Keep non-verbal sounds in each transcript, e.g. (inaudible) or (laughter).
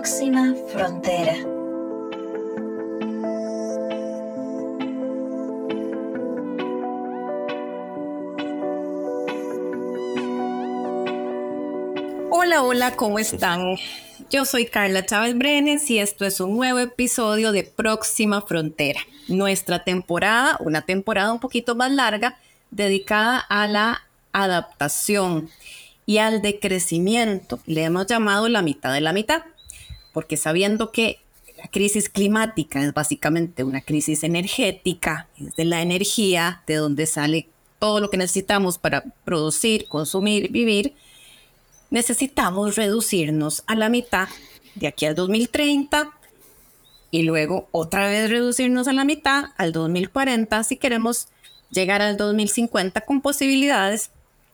próxima frontera. Hola, hola, ¿cómo están? Yo soy Carla Chávez Brenes y esto es un nuevo episodio de Próxima Frontera, nuestra temporada, una temporada un poquito más larga, dedicada a la adaptación y al decrecimiento. Le hemos llamado la mitad de la mitad, porque sabiendo que la crisis climática es básicamente una crisis energética, es de la energía, de donde sale todo lo que necesitamos para producir, consumir, vivir, necesitamos reducirnos a la mitad de aquí al 2030 y luego otra vez reducirnos a la mitad al 2040 si queremos llegar al 2050 con posibilidades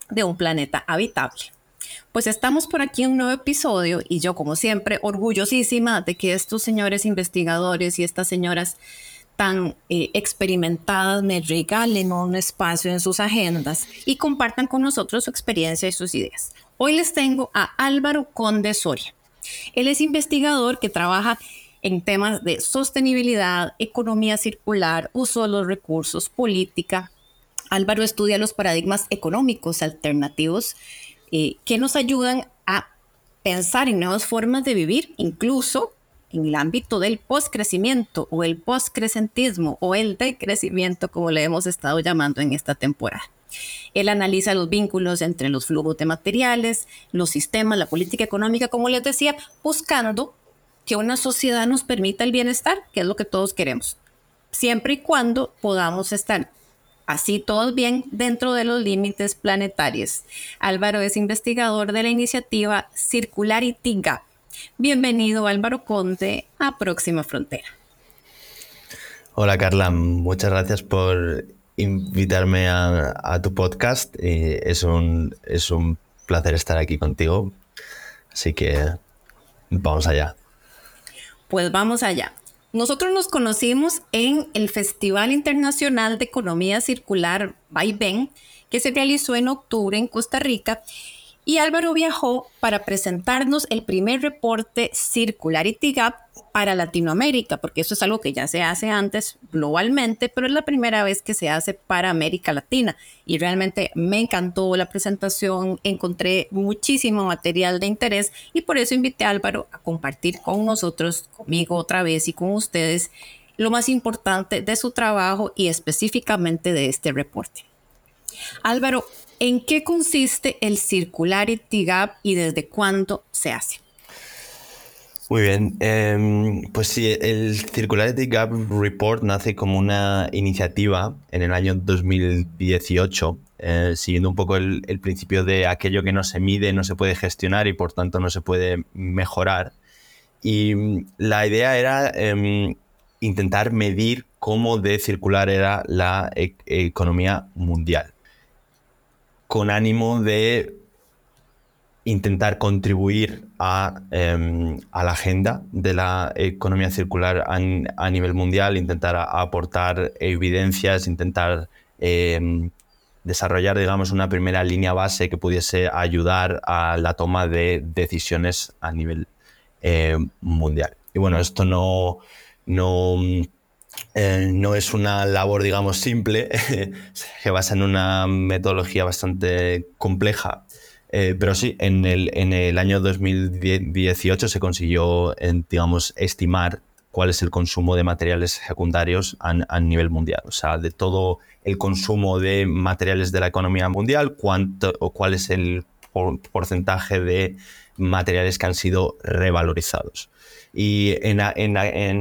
de un planeta habitable. Pues estamos por aquí en un nuevo episodio y yo como siempre orgullosísima de que estos señores investigadores y estas señoras tan eh, experimentadas me regalen un espacio en sus agendas y compartan con nosotros su experiencia y sus ideas. Hoy les tengo a Álvaro Conde Soria. Él es investigador que trabaja en temas de sostenibilidad, economía circular, uso de los recursos, política. Álvaro estudia los paradigmas económicos alternativos eh, que nos ayudan a pensar en nuevas formas de vivir, incluso en el ámbito del postcrecimiento o el postcrecentismo o el decrecimiento, como le hemos estado llamando en esta temporada. Él analiza los vínculos entre los flujos de materiales, los sistemas, la política económica, como les decía, buscando que una sociedad nos permita el bienestar, que es lo que todos queremos, siempre y cuando podamos estar así todos bien dentro de los límites planetarios. Álvaro es investigador de la iniciativa Circularity Gap. Bienvenido Álvaro Conte a Próxima Frontera. Hola Carla, muchas gracias por invitarme a, tu podcast. es, un, es un placer estar aquí contigo. Así que vamos allá. Pues vamos allá. Nosotros nos conocimos en el Festival Internacional de Economía Circular Ben, que se realizó en octubre en Costa Rica y Álvaro viajó para presentarnos el primer reporte Circularity Gap para Latinoamérica, porque eso es algo que ya se hace antes globalmente, pero es la primera vez que se hace para América Latina. Y realmente me encantó la presentación, encontré muchísimo material de interés y por eso invité a Álvaro a compartir con nosotros, conmigo otra vez y con ustedes, lo más importante de su trabajo y específicamente de este reporte. Álvaro, ¿En qué consiste el Circularity Gap y desde cuándo se hace? Muy bien, em, pues sí, el Circularity Gap Report nace como una iniciativa en el año 2018, eh, siguiendo un poco el, principio de aquello que no se mide no se puede gestionar y por tanto no se puede mejorar. Y mm, la idea era em, intentar medir cómo de circular era la e-, economía mundial con ánimo de intentar contribuir a, em, la agenda de la economía circular a, nivel mundial, intentar aportar evidencias, intentar em, desarrollar, digamos, una primera línea base que pudiese ayudar a la toma de decisiones a nivel em, mundial. Y bueno, esto no, no eh, no es una labor, digamos, simple, (laughs) se basa en una metodología bastante compleja. Eh, pero sí, en el, en el, año 2018 se consiguió, digamos, estimar cuál es el consumo de materiales secundarios a, nivel mundial. O sea, de todo el consumo de materiales de la economía mundial, cuánto, o cuál es el porcentaje de materiales que han sido revalorizados y en,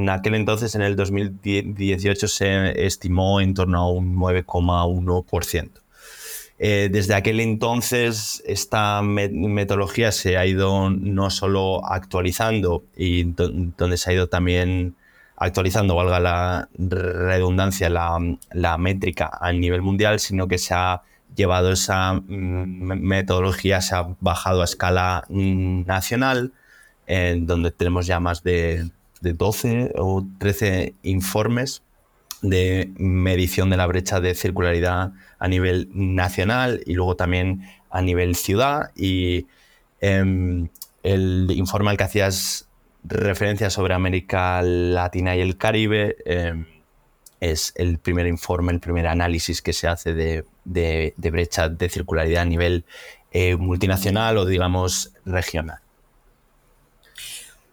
aquel entonces, en el 2018, se estimó en torno a un 9,1%. Eh, desde aquel entonces, esta metodología se ha ido no solo actualizando, y donde se ha ido también actualizando, valga la redundancia, la, métrica a nivel mundial, sino que se ha llevado esa mm, metodología, se ha bajado a escala mm, nacional en donde tenemos ya más de, 12 o 13 informes de medición de la brecha de circularidad a nivel nacional y luego también a nivel ciudad. Y em, el informe al que hacías referencia sobre América Latina y el Caribe. Em, es el primer informe, el primer análisis que se hace de, de, brecha de circularidad a nivel eh, multinacional o digamos regional.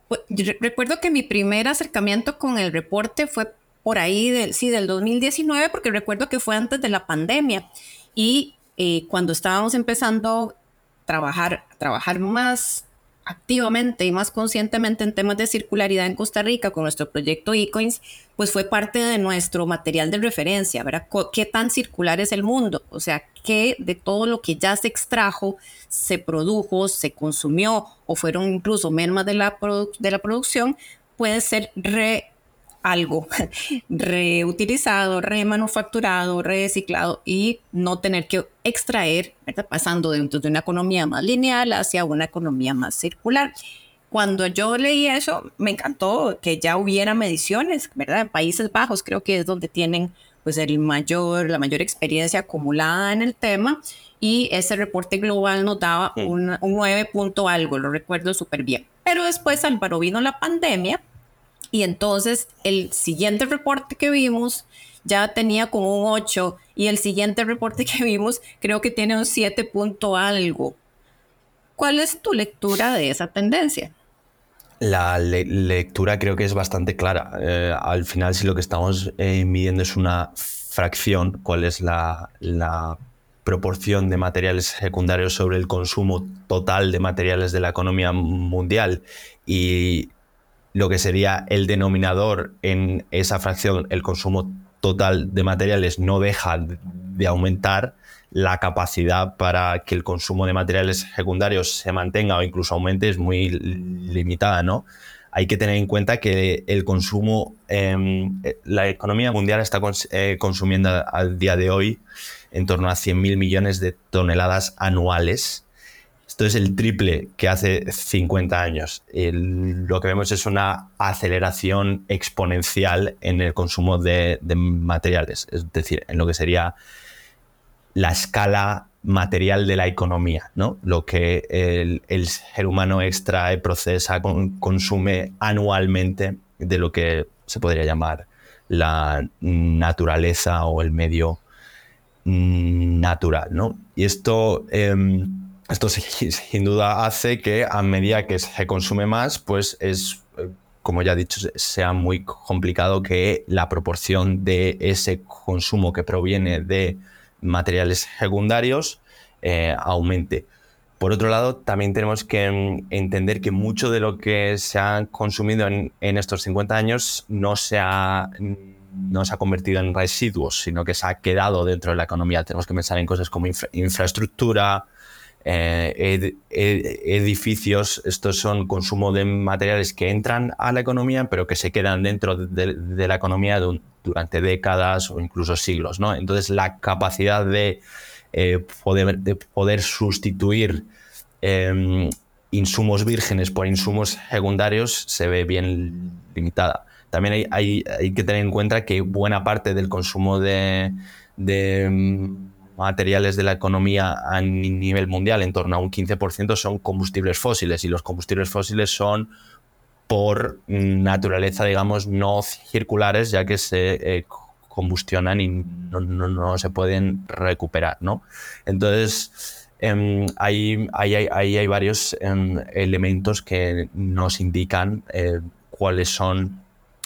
Pues, recuerdo que mi primer acercamiento con el reporte fue por ahí del, sí, del 2019, porque recuerdo que fue antes de la pandemia. Y eh, cuando estábamos empezando a trabajar, trabajar más activamente y más conscientemente en temas de circularidad en Costa Rica con nuestro proyecto eCoins, pues fue parte de nuestro material de referencia, ¿verdad? ¿Qué tan circular es el mundo? O sea, ¿qué de todo lo que ya se extrajo, se produjo, se consumió o fueron incluso mermas de la, de la producción puede ser re algo (laughs) reutilizado, remanufacturado, reciclado y no tener que extraer, pasando dentro de una economía más lineal hacia una economía más circular. Cuando yo leí eso, me encantó que ya hubiera mediciones, ¿verdad? En Países Bajos creo que es donde tienen pues el mayor, la mayor experiencia acumulada en el tema y ese reporte global nos daba un, un 9 punto algo, lo recuerdo súper bien. Pero después, Álvaro, vino la pandemia y entonces el siguiente reporte que vimos ya tenía como un 8 y el siguiente reporte (laughs) que vimos creo que tiene un 7 punto algo. ¿Cuál es tu lectura de esa tendencia? La lectura creo que es bastante clara. Eh, al final, si lo que estamos eh, midiendo es una fracción, cuál es la, la, proporción de materiales secundarios sobre el consumo total de materiales de la economía mundial y lo que sería el denominador en esa fracción, el consumo total de materiales, no deja de aumentar, la capacidad para que el consumo de materiales secundarios se mantenga o incluso aumente es muy limitada, ¿no? Hay que tener en cuenta que el consumo, em, la economía mundial está eh, consumiendo al día de hoy en torno a 100.000 millones de toneladas anuales esto es el triple que hace 50 años. lo que vemos es una aceleración exponencial en el consumo de, materiales, es decir, en lo que sería la escala material de la economía, ¿no? Lo que el, ser humano extrae, procesa, consume anualmente de lo que se podría llamar la naturaleza o el medio natural, ¿no? Y esto em, esto (laughs) sin duda hace que a medida que se consume más, pues es, eh, como ya he dicho, sea muy complicado que la proporción de ese consumo que proviene de materiales secundarios eh, aumente. Por otro lado, también tenemos que mm, entender que mucho de lo que se ha consumido en, estos 50 años no se, ha, no se ha convertido en residuos, sino que se ha quedado dentro de la economía. Tenemos que pensar en cosas como infraestructura, eh, edificios, estos son consumo de materiales que entran a la economía, pero que se quedan dentro de, la economía durante décadas o incluso siglos. ¿no? Entonces, la capacidad de, eh, poder, de poder, sustituir em, insumos vírgenes por insumos secundarios se ve bien limitada. También hay, hay, que tener en cuenta que buena parte del consumo de, de em, materiales de la economía a nivel mundial, en torno a un 15%, son combustibles fósiles y los combustibles fósiles son por naturaleza, digamos, no circulares, ya que se eh, combustionan y no, se pueden recuperar, ¿no? Entonces, em, ahí, hay varios em, elementos que nos indican eh, cuáles son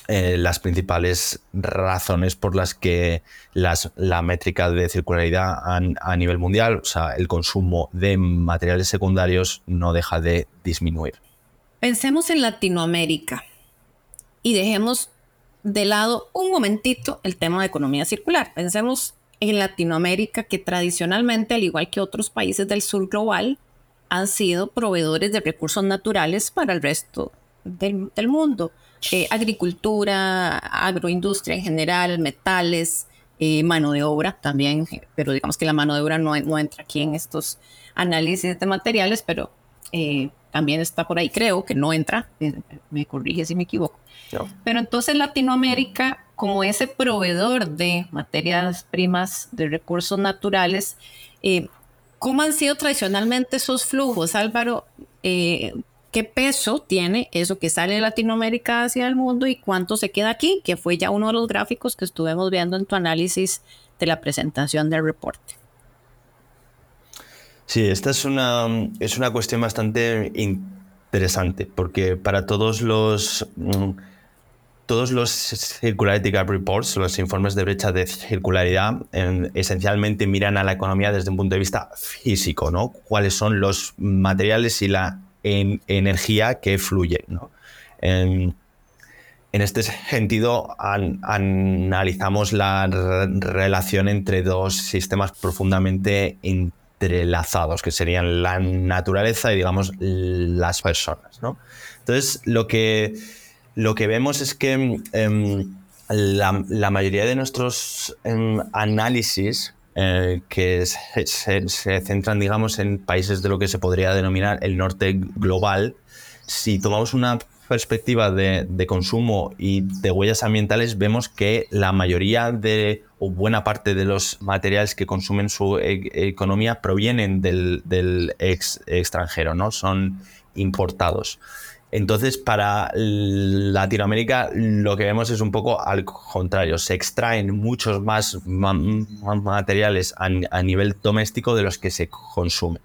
eh, las principales razones por las que la métrica de circularidad a, nivel mundial, o sea, el consumo de materiales secundarios no deja de disminuir. Pensemos en Latinoamérica y dejemos de lado un momentito el tema de economía circular. Pensemos en Latinoamérica que tradicionalmente, al igual que otros países del sur global, han sido proveedores de recursos naturales para el resto del mundo. Eh, agricultura, agroindustria en general, metales, eh, mano de obra también, pero digamos que la mano de obra no, no entra aquí en estos análisis de materiales, pero eh, también está por ahí, creo que no entra, me corrige si me equivoco. Pero entonces Latinoamérica, como ese proveedor de materias primas, de recursos naturales, ¿cómo han sido tradicionalmente esos flujos, Álvaro? Qué peso tiene eso que sale de Latinoamérica hacia el mundo y cuánto se queda aquí, que fue ya uno de los gráficos que estuvimos viendo en tu análisis de la presentación del reporte. Sí, esta es una, es una cuestión bastante interesante porque para todos los... Mm, todos los Circularity Gap Reports, los informes de brecha de circularidad, esencialmente miran a la economía desde un punto de vista físico, ¿no? Cuáles son los materiales y la energía que fluyen, ¿no? En, este sentido, analizamos la relación entre dos sistemas profundamente entrelazados, que serían la naturaleza y, digamos, las personas. Entonces, lo que lo que vemos es que em, la, mayoría de nuestros em, análisis eh, que se, centran, digamos, en países de lo que se podría denominar el norte global, si tomamos una perspectiva de, consumo y de huellas ambientales, vemos que la mayoría de, o buena parte de los materiales que consumen su e, economía provienen del, extranjero, ¿no? Son importados. Entonces, para Latinoamérica lo que vemos es un poco al contrario. Se extraen muchos más materiales a, nivel doméstico de los que se consumen.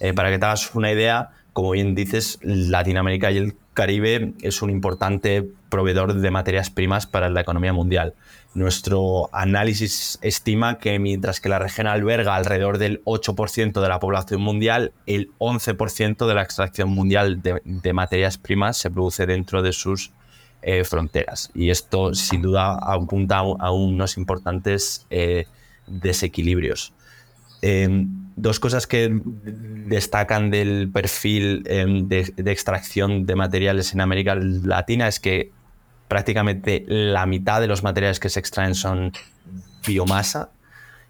Eh, para que te hagas una idea, como bien dices, Latinoamérica y el Caribe es un importante proveedor de materias primas para la economía mundial. Nuestro análisis estima que mientras que la región alberga alrededor del 8% de la población mundial, el 11% de la extracción mundial de, materias primas se produce dentro de sus eh, fronteras. Y esto sin duda apunta a, unos importantes eh, desequilibrios. Em, dos cosas que destacan del perfil em, de, extracción de materiales en América Latina es que prácticamente la mitad de los materiales que se extraen son biomasa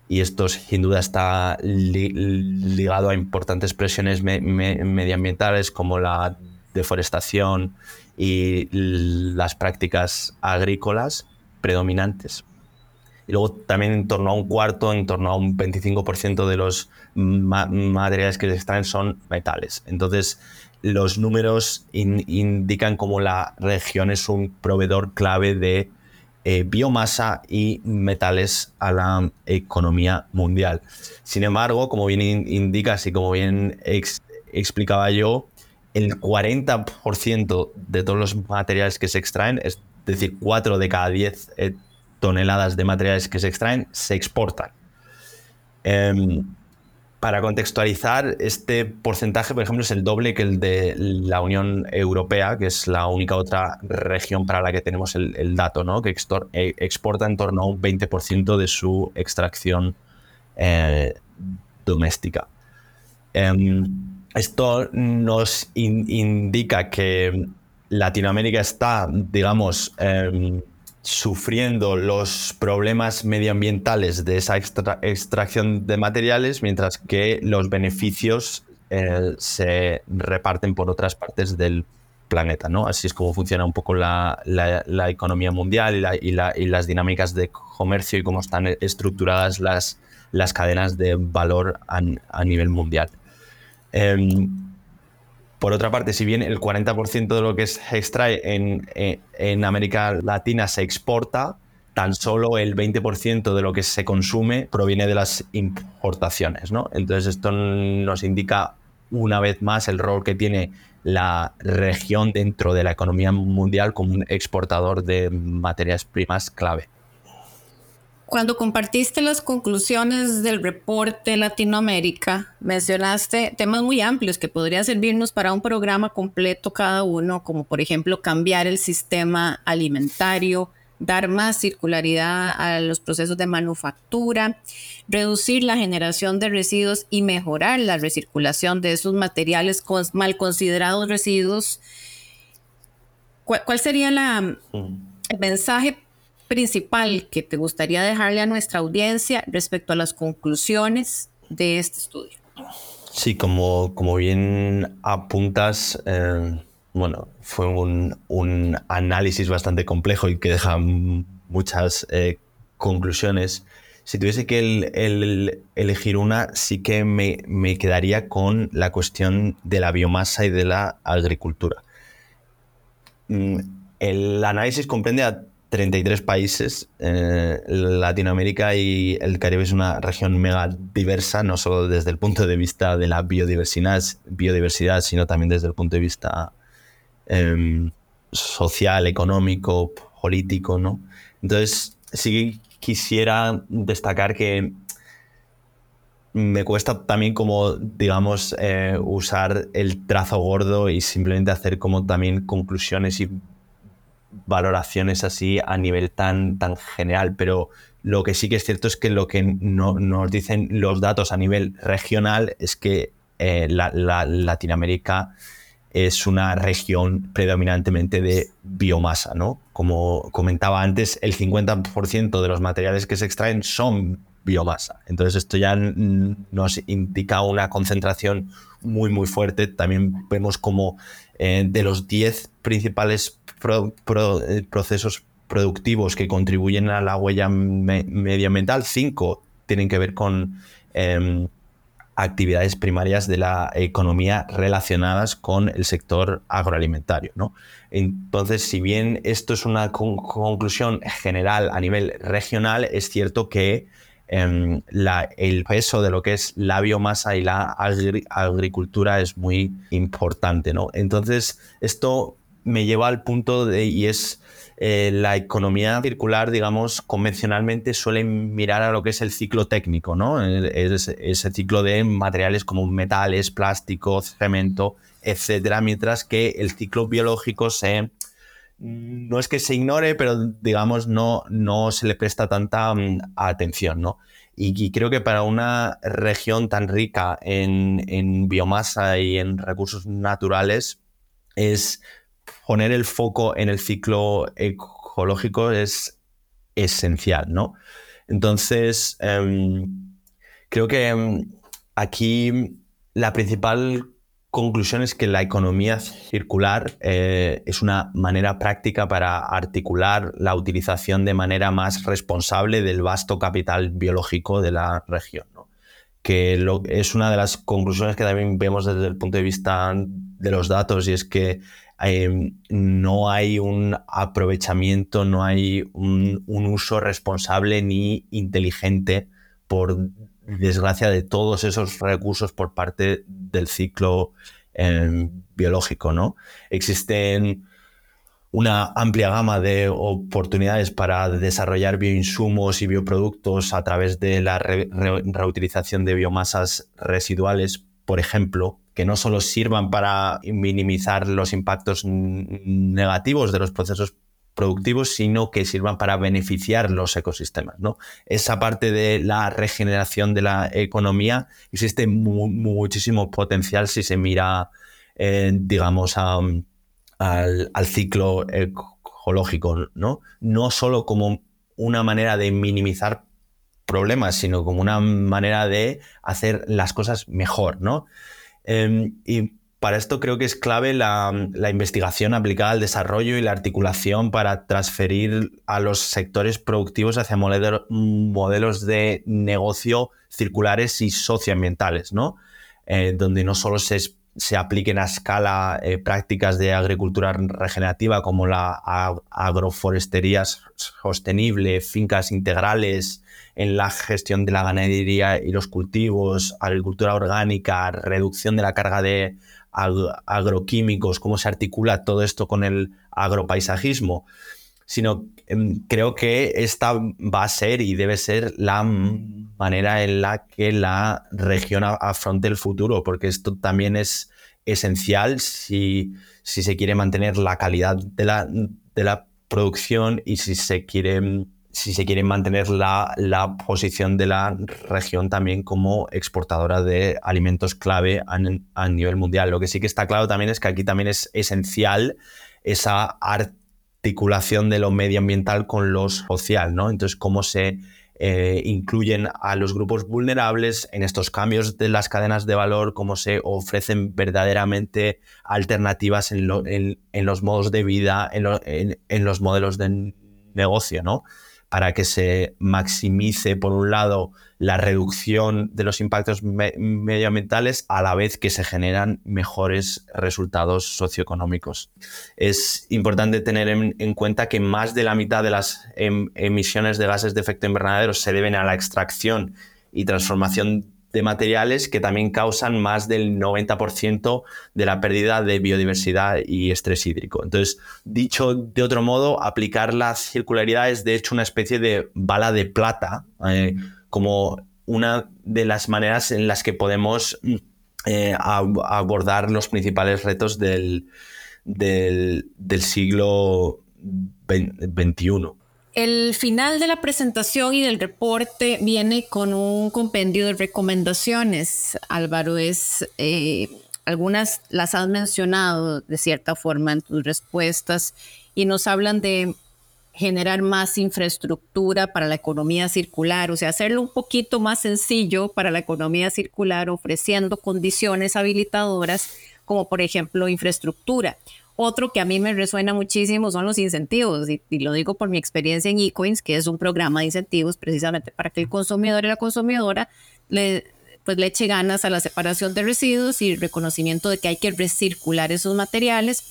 y esto sin duda está ligado a importantes presiones medioambientales como la deforestación y las prácticas agrícolas predominantes. Y luego también en torno a un cuarto, en torno a un 25% de los materiales que se extraen son metales. Entonces, los números indican como la región es un proveedor clave de eh, biomasa y metales a la economía mundial. Sin embargo, como bien indicas y como bien explicaba yo, el 40% de todos los materiales que se extraen, es decir, 4 de cada 10 toneladas de materiales que se extraen se exportan. Em, para contextualizar, este porcentaje, por ejemplo, es el doble que el de la Unión Europea, que es la única otra región para la que tenemos el, dato, ¿no? que eh, exporta en torno a un 20% de su extracción eh, doméstica. Em, esto nos indica que Latinoamérica está, digamos, em, sufriendo los problemas medioambientales de esa extracción de materiales, mientras que los beneficios eh, se reparten por otras partes del planeta. ¿no? Así es como funciona un poco la, economía mundial y, las dinámicas de comercio y cómo están estructuradas las, las cadenas de valor a, nivel mundial. Em, por otra parte, si bien el 40% de lo que se extrae en, América Latina se exporta, tan solo el 20% de lo que se consume proviene de las importaciones. ¿no? Entonces esto nos indica una vez más el rol que tiene la región dentro de la economía mundial como un exportador de materias primas clave. Cuando compartiste las conclusiones del reporte Latinoamérica, mencionaste temas muy amplios que podrían servirnos para un programa completo cada uno, como por ejemplo cambiar el sistema alimentario, dar más circularidad a los procesos de manufactura, reducir la generación de residuos y mejorar la recirculación de esos materiales mal considerados residuos. ¿Cuál, sería la, el mensaje principal que te gustaría dejarle a nuestra audiencia respecto a las conclusiones de este estudio? Sí, como, como bien apuntas, eh, bueno, fue un, análisis bastante complejo y que deja muchas eh, conclusiones. si tuviese que elegir una, sí que me, me, quedaría con la cuestión de la biomasa y de la agricultura. Mm, el análisis comprende a 33 países. Eh, Latinoamérica y el Caribe es una región mega diversa, no solo desde el punto de vista de la biodiversidad, biodiversidad sino también desde el punto de vista em, social, económico, político, ¿no? Entonces, sí quisiera destacar que me cuesta también como, digamos, eh, usar el trazo gordo y simplemente hacer como también conclusiones y valoraciones así a nivel tan, tan general, pero lo que sí que es cierto es que lo que no, nos dicen los datos a nivel regional es que eh, la, Latinoamérica es una región predominantemente de biomasa, ¿no? Como comentaba antes, el 50% de los materiales que se extraen son biomasa. Entonces esto ya nos indica una concentración muy, muy fuerte. También vemos como eh, de los 10 principales eh, procesos productivos que contribuyen a la huella medioambiental, cinco tienen que ver con em, actividades primarias de la economía relacionadas con el sector agroalimentario. ¿no? Entonces, si bien esto es una conclusión general a nivel regional, es cierto que em, el peso de lo que es la biomasa y la agricultura es muy importante. ¿no? Entonces, esto me lleva al punto de, y es eh, la economía circular, digamos, convencionalmente suele mirar a lo que es el ciclo técnico, ¿no? ese ciclo de materiales como metales, plástico, cemento, etcétera, mientras que el ciclo biológico se no es que se ignore, pero digamos no, no se le presta tanta mm, atención, ¿no? Y, creo que para una región tan rica en, en biomasa y en recursos naturales es poner el foco en el ciclo ecológico es esencial, ¿no? Entonces, em, creo que em, aquí la principal conclusión es que la economía circular eh, es una manera práctica para articular la utilización de manera más responsable del vasto capital biológico de la región. Que es una de las conclusiones que también vemos desde el punto de vista de los datos y es que Em, no hay un aprovechamiento, no hay un, uso responsable ni inteligente, por desgracia, de todos esos recursos por parte del ciclo em, biológico. ¿no? Existen una amplia gama de oportunidades para desarrollar bioinsumos y bioproductos a través de la reutilización de biomasas residuales, por ejemplo, que no solo sirvan para minimizar los impactos negativos de los procesos productivos, sino que sirvan para beneficiar los ecosistemas. ¿no? Esa parte de la regeneración de la economía existe muchísimo potencial si se mira, eh, digamos, al, al, ciclo ecológico, ¿no? no solo como una manera de minimizar problemas, sino como una manera de hacer las cosas mejor, ¿no? Em, y para esto creo que es clave la, investigación aplicada al desarrollo y la articulación para transferir a los sectores productivos hacia modelos de negocio circulares y socioambientales, ¿no? Eh, donde no solo se, apliquen a escala eh, prácticas de agricultura regenerativa como la agroforestería sostenible, fincas integrales, en la gestión de la ganadería y los cultivos, agricultura orgánica, reducción de la carga de agroquímicos, cómo se articula todo esto con el agropaisajismo, sino em, creo que esta va a ser y debe ser la manera en la que la región afronte el futuro, porque esto también es esencial si, si se quiere mantener la calidad de la, de la producción y si se quiere si se quiere mantener la, posición de la región también como exportadora de alimentos clave a, nivel mundial. Lo que sí que está claro también es que aquí también es esencial esa articulación de lo medioambiental con lo social, ¿no? Entonces, cómo se eh, incluyen a los grupos vulnerables en estos cambios de las cadenas de valor, cómo se ofrecen verdaderamente alternativas en, los modos de vida, en, en los modelos de negocio, ¿no? Para que se maximice, por un lado, la reducción de los impactos medioambientales a la vez que se generan mejores resultados socioeconómicos. Es importante tener en, cuenta que más de la mitad de las em, emisiones de gases de efecto invernadero se deben a la extracción y transformación de materiales que también causan más del 90% de la pérdida de biodiversidad y estrés hídrico. Entonces, dicho de otro modo, aplicar la circularidad es de hecho una especie de bala de plata, eh, como una de las maneras en las que podemos eh, abordar los principales retos del, del, del siglo XXI. El final de la presentación y del reporte viene con un compendio de recomendaciones. Álvaro, es eh, algunas las has mencionado de cierta forma en tus respuestas y nos hablan de generar más infraestructura para la economía circular, o sea, hacerlo un poquito más sencillo para la economía circular, ofreciendo condiciones habilitadoras como por ejemplo infraestructura. Otro que a mí me resuena muchísimo son los incentivos, y, lo digo por mi experiencia en eCoins, que es un programa de incentivos precisamente para que el consumidor y la consumidora le, pues, le eche ganas a la separación de residuos y reconocimiento de que hay que recircular esos materiales.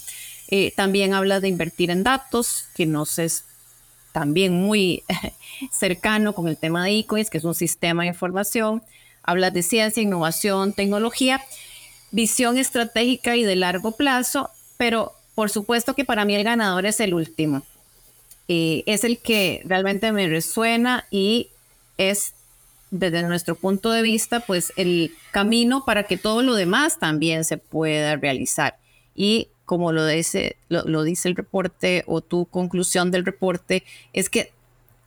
Eh, también habla de invertir en datos, que nos es también muy (laughs) cercano con el tema de eCoins, que es un sistema de información. Habla de ciencia, innovación, tecnología, visión estratégica y de largo plazo pero por supuesto que para mí el ganador es el último. y es el que realmente me resuena y es desde nuestro punto de vista, pues el camino para que todo lo demás también se pueda realizar. Y como lo dice, lo dice el reporte o tu conclusión del reporte, es que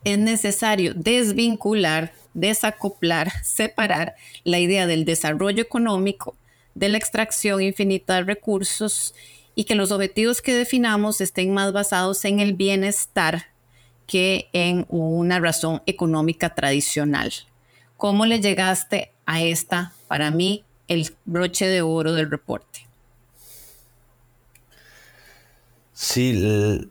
es necesario desvincular, desacoplar, (laughs) separar la idea del desarrollo económico, de la extracción infinita de recursos y que los objetivos que definamos estén más basados en el bienestar que en una razón económica tradicional. ¿Cómo le llegaste a esta, para mí, el broche de oro del reporte? Sí,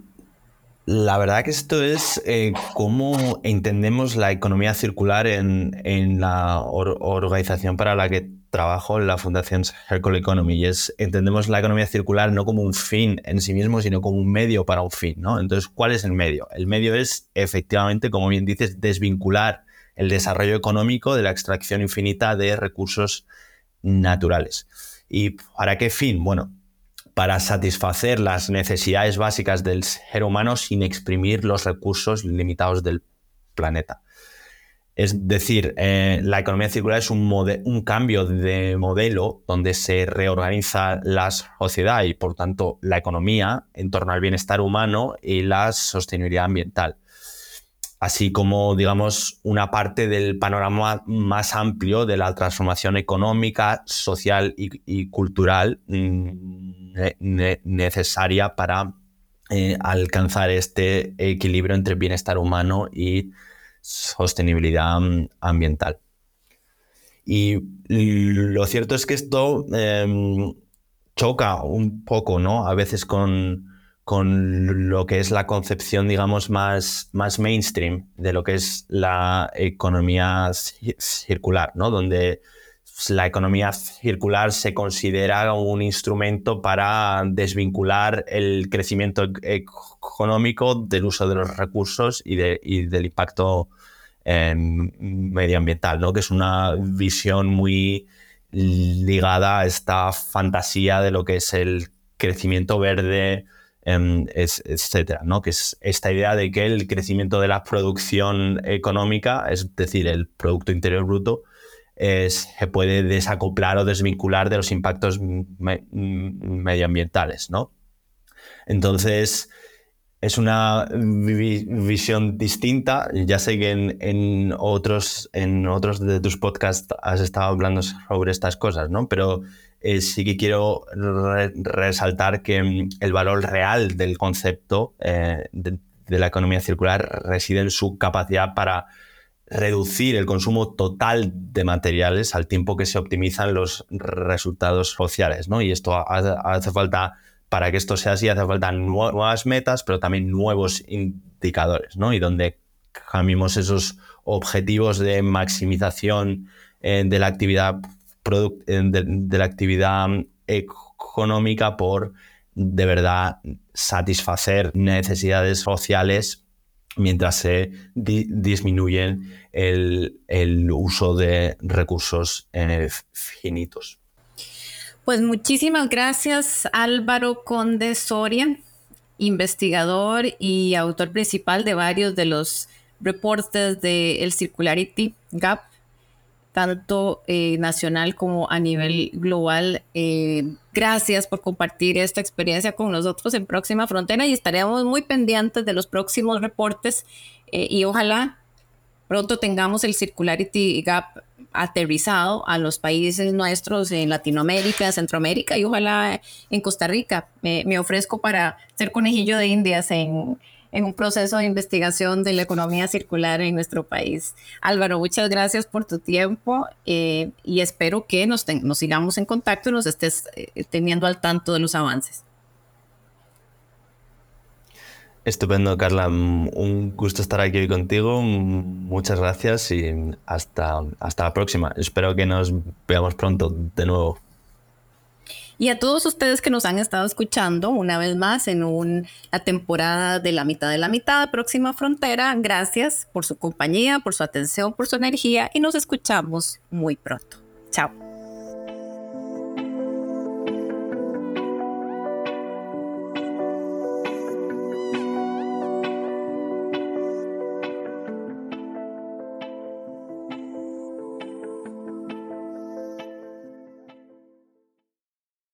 la verdad que esto es eh, cómo entendemos la economía circular en, la organización para la que trabajo en la Fundación Circle Economy y es, entendemos la economía circular no como un fin en sí mismo, sino como un medio para un fin, ¿no? Entonces, ¿cuál es el medio? El medio es, efectivamente, como bien dices, desvincular el desarrollo económico de la extracción infinita de recursos naturales. ¿Y para qué fin? Bueno, para satisfacer las necesidades básicas del ser humano sin exprimir los recursos limitados del planeta. Es decir, eh, la economía circular es un, cambio de modelo donde se reorganiza la sociedad y, por tanto, la economía en torno al bienestar humano y la sostenibilidad ambiental. Así como, digamos, una parte del panorama más amplio de la transformación económica, social y, cultural mm, necesaria para eh, alcanzar este equilibrio entre bienestar humano y sostenibilidad mm, ambiental. Y lo cierto es que esto em, choca un poco, ¿no? A veces con, con, lo que es la concepción, digamos, más, más mainstream de lo que es la economía circular, ¿no? Donde la economía circular se considera un instrumento para desvincular el crecimiento e-, económico del uso de los recursos y, del impacto em, medioambiental, ¿no? que es una visión muy ligada a esta fantasía de lo que es el crecimiento verde, em, etcétera, ¿no? que es esta idea de que el crecimiento de la producción económica, es decir, el Producto Interior Bruto, se puede desacoplar o desvincular de los impactos medioambientales, ¿no? Entonces, es una visión distinta. Ya sé que en, otros, en otros de tus podcasts has estado hablando sobre estas cosas, ¿no? Pero eh, sí que quiero resaltar que mm, el valor real del concepto eh, de, la economía circular reside en su capacidad para reducir el consumo total de materiales al tiempo que se optimizan los resultados sociales, ¿no? Y esto hace falta, para que esto sea así, hace falta nuevas metas, pero también nuevos indicadores, ¿no? Y donde cambiemos esos objetivos de maximización eh, de la actividad eh, de, la actividad económica por de verdad satisfacer necesidades sociales mientras se disminuyen el, uso de recursos eh, finitos. Pues muchísimas gracias Álvaro Conde Soria, investigador y autor principal de varios de los reportes del Circularity Gap, tanto eh, nacional como a nivel global. Eh, gracias por compartir esta experiencia con nosotros en Próxima Frontera y estaremos muy pendientes de los próximos reportes eh, y ojalá pronto tengamos el Circularity Gap aterrizado a los países nuestros en Latinoamérica, Centroamérica y ojalá en Costa Rica. me ofrezco para ser conejillo de indias en, en un proceso de investigación de la economía circular en nuestro país. Álvaro, muchas gracias por tu tiempo eh, y espero que nos, sigamos en contacto y nos estés eh, teniendo al tanto de los avances. Estupendo, Carla. Un gusto estar aquí hoy contigo. Muchas gracias y hasta, hasta la próxima. Espero que nos veamos pronto de nuevo. Y a todos ustedes que nos han estado escuchando una vez más en una temporada de la mitad de la mitad, próxima frontera, gracias por su compañía, por su atención, por su energía y nos escuchamos muy pronto. Chao.